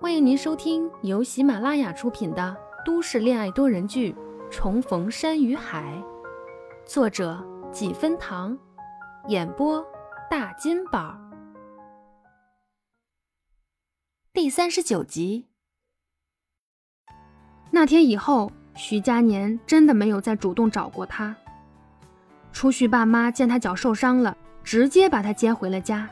欢迎您收听由喜马拉雅出品的都市恋爱多人剧《重逢山与海》，作者几分糖，演播大金宝，第三十九集。那天以后，徐佳年真的没有再主动找过他。初旭爸妈见他脚受伤了，直接把他接回了家。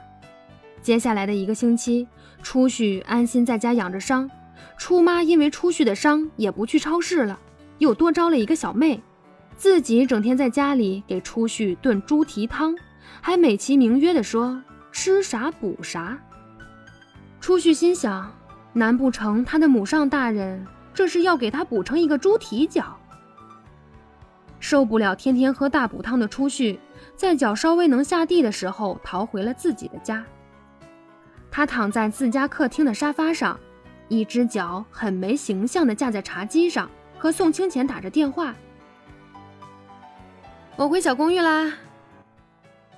接下来的一个星期。初旭安心在家养着伤，初妈因为初旭的伤也不去超市了，又多招了一个小妹，自己整天在家里给初旭炖猪蹄汤，还美其名曰的说吃啥补啥。初旭心想，难不成他的母上大人这是要给他补成一个猪蹄脚？受不了天天喝大补汤的初旭，在脚稍微能下地的时候，逃回了自己的家。他躺在自家客厅的沙发上，一只脚很没形象地架在茶几上，和宋清浅打着电话。我回小公寓啦。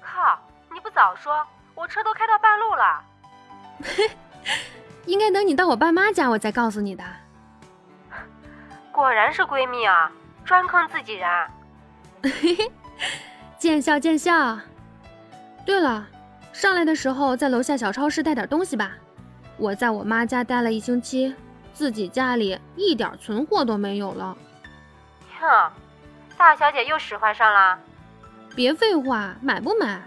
靠！你不早说，我车都开到半路了。应该等你到我爸妈家，我再告诉你的。果然是闺蜜啊，专坑自己人。见笑见笑。对了。上来的时候，在楼下小超市带点东西吧。我在我妈家待了一星期，自己家里一点存货都没有了。哼，大小姐又使唤上了。别废话，买不买？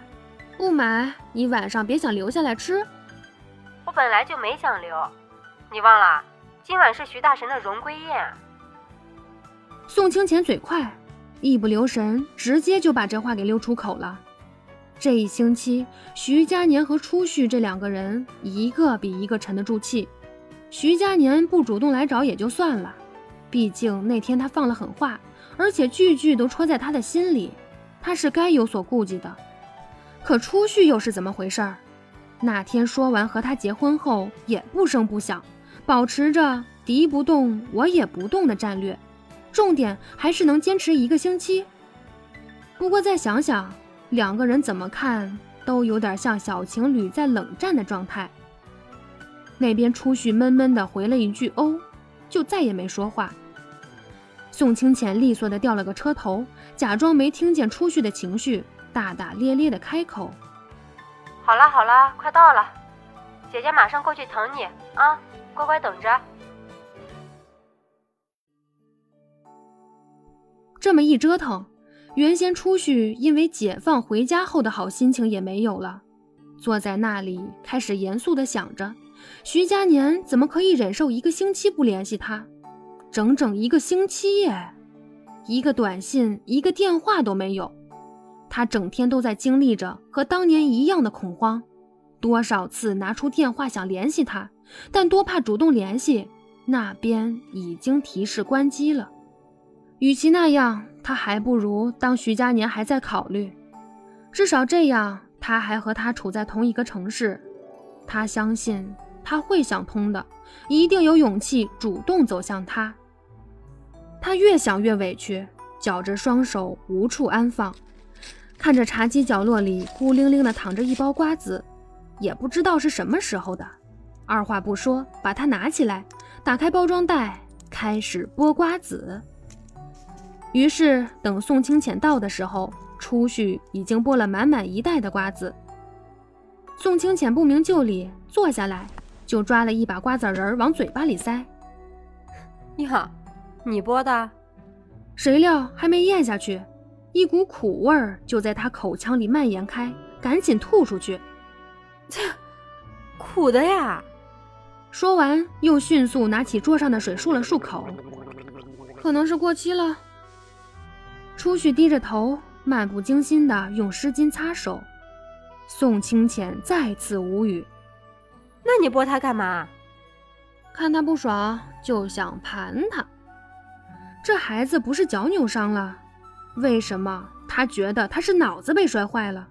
不买，你晚上别想留下来吃。我本来就没想留，你忘了，今晚是徐大神的荣归宴。宋清浅嘴快，一不留神，直接就把这话给溜出口了。这一星期，徐佳年和初旭这两个人，一个比一个沉得住气。徐佳年不主动来找也就算了，毕竟那天他放了狠话，而且句句都戳在他的心里，他是该有所顾忌的。可初旭又是怎么回事儿？那天说完和他结婚后，也不声不响，保持着敌不动我也不动的战略，重点还是能坚持一个星期。不过再想想。两个人怎么看都有点像小情侣在冷战的状态。那边初旭闷闷的回了一句“哦”，就再也没说话。宋清浅利索的掉了个车头，假装没听见初旭的情绪，大大咧咧的开口：“好了好了，快到了，姐姐马上过去疼你啊，乖乖等着。”这么一折腾。原先出去因为解放回家后的好心情也没有了，坐在那里开始严肃地想着，徐佳年怎么可以忍受一个星期不联系他？整整一个星期耶，一个短信、一个电话都没有。他整天都在经历着和当年一样的恐慌，多少次拿出电话想联系他，但多怕主动联系，那边已经提示关机了。与其那样。他还不如当徐佳年还在考虑，至少这样他还和他处在同一个城市。他相信他会想通的，一定有勇气主动走向他。他越想越委屈，绞着双手无处安放，看着茶几角落里孤零零的躺着一包瓜子，也不知道是什么时候的。二话不说，把它拿起来，打开包装袋，开始剥瓜子。于是，等宋清浅到的时候，初旭已经剥了满满一袋的瓜子。宋清浅不明就里坐下来，就抓了一把瓜子仁往嘴巴里塞。呀，你剥的？谁料还没咽下去，一股苦味儿就在他口腔里蔓延开，赶紧吐出去。切，苦的呀！说完，又迅速拿起桌上的水漱了漱口，可能是过期了。初旭低着头，漫不经心地用湿巾擦手。宋清浅再次无语。那你拨他干嘛？看他不爽，就想盘他。这孩子不是脚扭伤了？为什么他觉得他是脑子被摔坏了？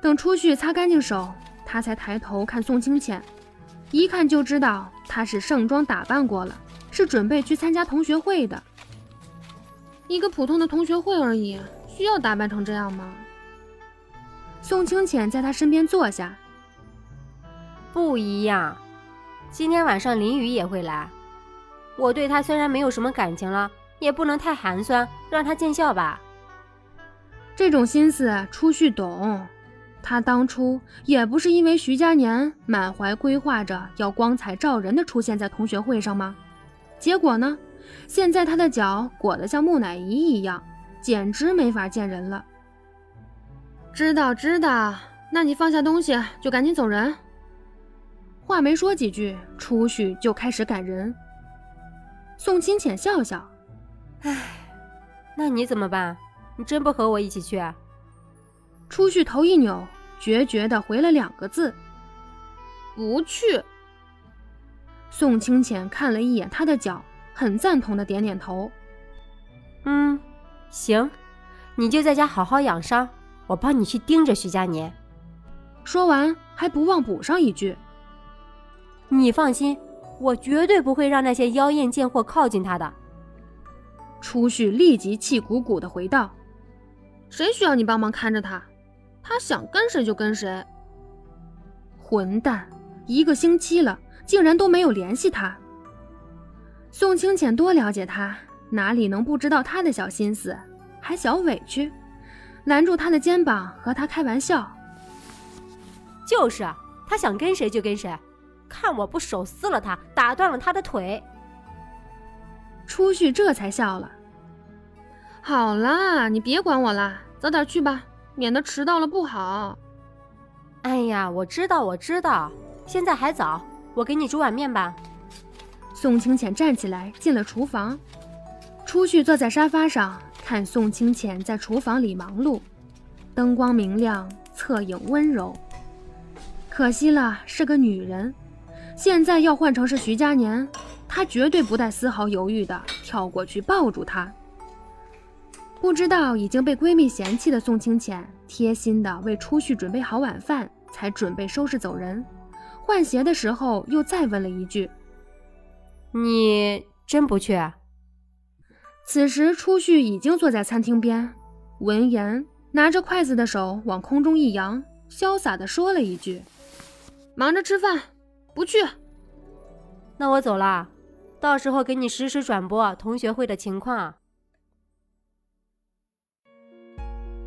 等出去擦干净手，他才抬头看宋清浅，一看就知道他是盛装打扮过了，是准备去参加同学会的。一个普通的同学会而已，需要打扮成这样吗？宋清浅在他身边坐下。不一样。今天晚上林雨也会来，我对他虽然没有什么感情了，也不能太寒酸，让他见笑吧。这种心思初旭懂，他当初也不是因为徐佳年满怀规划着要光彩照人的出现在同学会上吗？结果呢，现在他的脚裹得像木乃伊一样，简直没法见人了。知道知道，那你放下东西就赶紧走人。话没说几句，出去就开始赶人。宋清浅笑笑，唉，那你怎么办？你真不和我一起去？出去头一扭，决绝的回了两个字：“不去。”宋清浅看了一眼他的脚，很赞同的点点头：“嗯，行，你就在家好好养伤，我帮你去盯着徐佳年。”说完还不忘补上一句：“你放心，我绝对不会让那些妖艳贱货靠近他的。”初旭立即气鼓鼓的回道。谁需要你帮忙看着他？他想跟谁就跟谁。混蛋，一个星期了，竟然都没有联系他。宋清浅多了解他，哪里能不知道他的小心思？还小委屈，拦住他的肩膀和他开玩笑。就是啊，他想跟谁就跟谁，看我不手撕了他，打断了他的腿。初旭这才笑了。好啦，你别管我啦，早点去吧，免得迟到了不好。哎呀，我知道，我知道，现在还早，我给你煮碗面吧。宋清浅站起来进了厨房，初旭坐在沙发上看宋清浅在厨房里忙碌，灯光明亮，侧影温柔。可惜了，是个女人。现在要换成是徐佳年，他绝对不带丝毫犹豫的跳过去抱住她。不知道已经被闺蜜嫌弃的宋清浅，贴心的为初旭准备好晚饭，才准备收拾走人。换鞋的时候，又再问了一句：“你真不去？”此时，初旭已经坐在餐厅边，闻言，拿着筷子的手往空中一扬，潇洒的说了一句：“忙着吃饭，不去。”那我走了，到时候给你实时转播同学会的情况。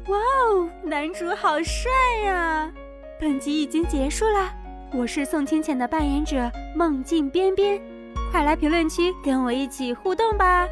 哇哦，男主好帅呀！本集已经结束了，我是宋清浅的扮演者梦境边边，快来评论区跟我一起互动吧。